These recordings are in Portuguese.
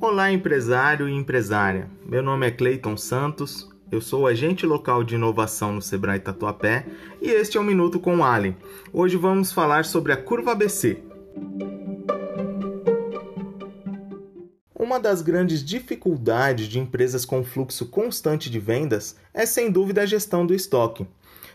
Olá, empresário e empresária. Meu nome é Cleiton Santos, eu sou agente local de inovação no Sebrae Tatuapé e este é o Minuto com o Ali. Hoje vamos falar sobre a curva ABC. Uma das grandes dificuldades de empresas com fluxo constante de vendas é sem dúvida a gestão do estoque.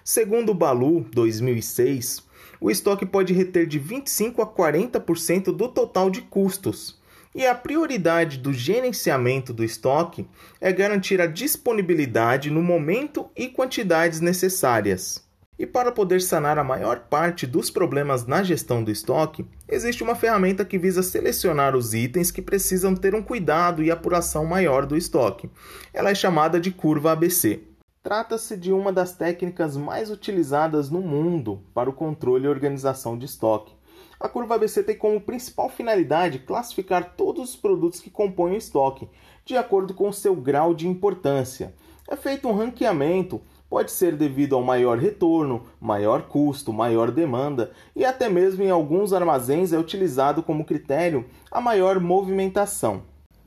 Segundo o Balu 2006, o estoque pode reter de 25 a 40% do total de custos. E a prioridade do gerenciamento do estoque é garantir a disponibilidade no momento e quantidades necessárias. E para poder sanar a maior parte dos problemas na gestão do estoque, existe uma ferramenta que visa selecionar os itens que precisam ter um cuidado e apuração maior do estoque. Ela é chamada de curva ABC. Trata-se de uma das técnicas mais utilizadas no mundo para o controle e organização de estoque. A curva ABC tem como principal finalidade classificar todos os produtos que compõem o estoque, de acordo com seu grau de importância. É feito um ranqueamento, pode ser devido ao maior retorno, maior custo, maior demanda e até mesmo em alguns armazéns é utilizado como critério a maior movimentação.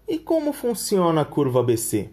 E como funciona a curva ABC?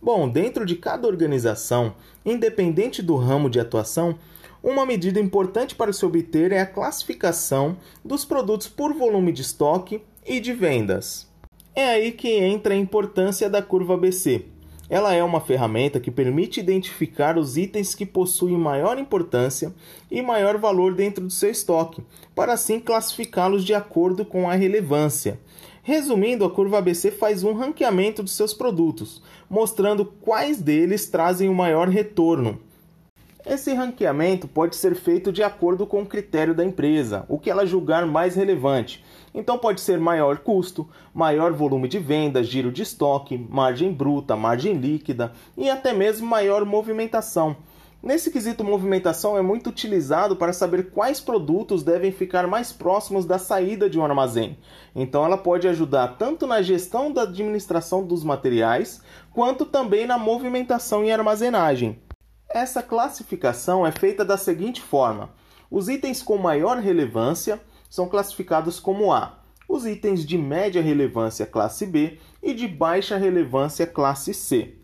Bom, dentro de cada organização, independente do ramo de atuação, uma medida importante para se obter é a classificação dos produtos por volume de estoque e de vendas. É aí que entra a importância da curva ABC. Ela é uma ferramenta que permite identificar os itens que possuem maior importância e maior valor dentro do seu estoque, para assim classificá-los de acordo com a relevância. Resumindo, a curva ABC faz um ranqueamento dos seus produtos, mostrando quais deles trazem o maior retorno. Esse ranqueamento pode ser feito de acordo com o critério da empresa, o que ela julgar mais relevante. Então pode ser maior custo, maior volume de venda, giro de estoque, margem bruta, margem líquida e até mesmo maior movimentação. Nesse quesito movimentação é muito utilizado para saber quais produtos devem ficar mais próximos da saída de um armazém. Então ela pode ajudar tanto na gestão da administração dos materiais, quanto também na movimentação e armazenagem. Essa classificação é feita da seguinte forma: os itens com maior relevância são classificados como A, os itens de média relevância classe B e de baixa relevância classe C.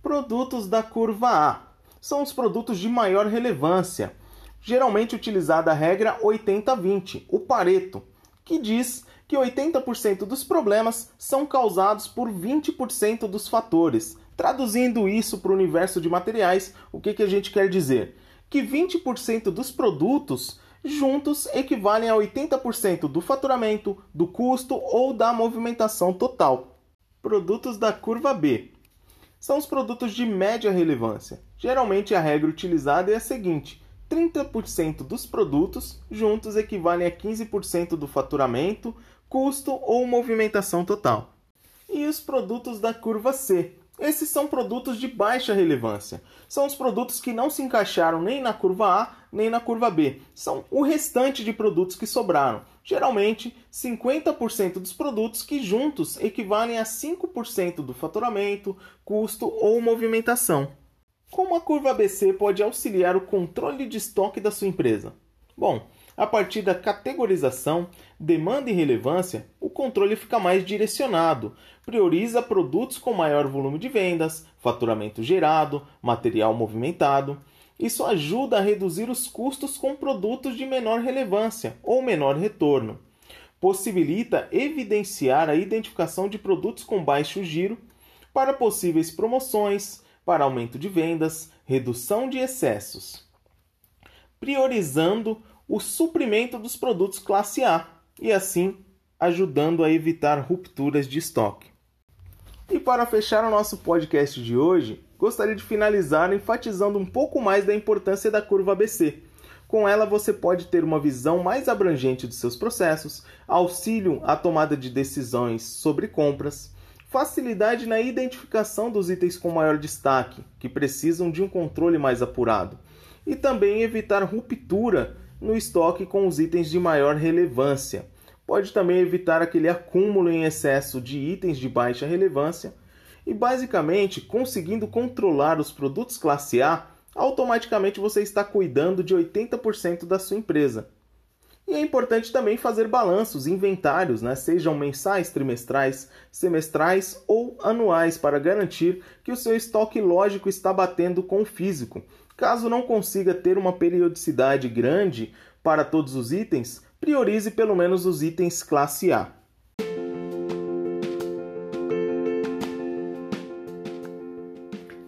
Produtos da curva A são os produtos de maior relevância, geralmente utilizada a regra 80-20, o Pareto, que diz que 80% dos problemas são causados por 20% dos fatores. Traduzindo isso para o universo de materiais, o que, que a gente quer dizer? Que 20% dos produtos juntos equivalem a 80% do faturamento, do custo ou da movimentação total. Produtos da curva B são os produtos de média relevância. Geralmente a regra utilizada é a seguinte: 30% dos produtos juntos equivalem a 15% do faturamento, custo ou movimentação total. E os produtos da curva C esses são produtos de baixa relevância. São os produtos que não se encaixaram nem na curva A nem na curva B. São o restante de produtos que sobraram. Geralmente, 50% dos produtos que juntos equivalem a 5% do faturamento, custo ou movimentação. Como a curva ABC pode auxiliar o controle de estoque da sua empresa? Bom, a partir da categorização, demanda e relevância, o controle fica mais direcionado, prioriza produtos com maior volume de vendas, faturamento gerado, material movimentado. Isso ajuda a reduzir os custos com produtos de menor relevância ou menor retorno. Possibilita evidenciar a identificação de produtos com baixo giro para possíveis promoções, para aumento de vendas, redução de excessos. Priorizando o suprimento dos produtos classe A e assim ajudando a evitar rupturas de estoque. E para fechar o nosso podcast de hoje, gostaria de finalizar enfatizando um pouco mais da importância da curva ABC. Com ela, você pode ter uma visão mais abrangente dos seus processos, auxílio à tomada de decisões sobre compras, facilidade na identificação dos itens com maior destaque, que precisam de um controle mais apurado, e também evitar ruptura no estoque com os itens de maior relevância. Pode também evitar aquele acúmulo em excesso de itens de baixa relevância e, basicamente, conseguindo controlar os produtos classe A, automaticamente você está cuidando de 80% da sua empresa. E é importante também fazer balanços, inventários, né, sejam mensais, trimestrais, semestrais ou anuais, para garantir que o seu estoque lógico está batendo com o físico. Caso não consiga ter uma periodicidade grande para todos os itens, priorize pelo menos os itens classe A.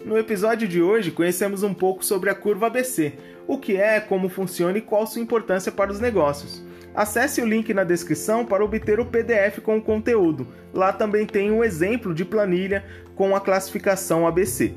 No episódio de hoje, conhecemos um pouco sobre a curva ABC, o que é, como funciona e qual sua importância para os negócios. Acesse o link na descrição para obter o PDF com o conteúdo. Lá também tem um exemplo de planilha com a classificação ABC.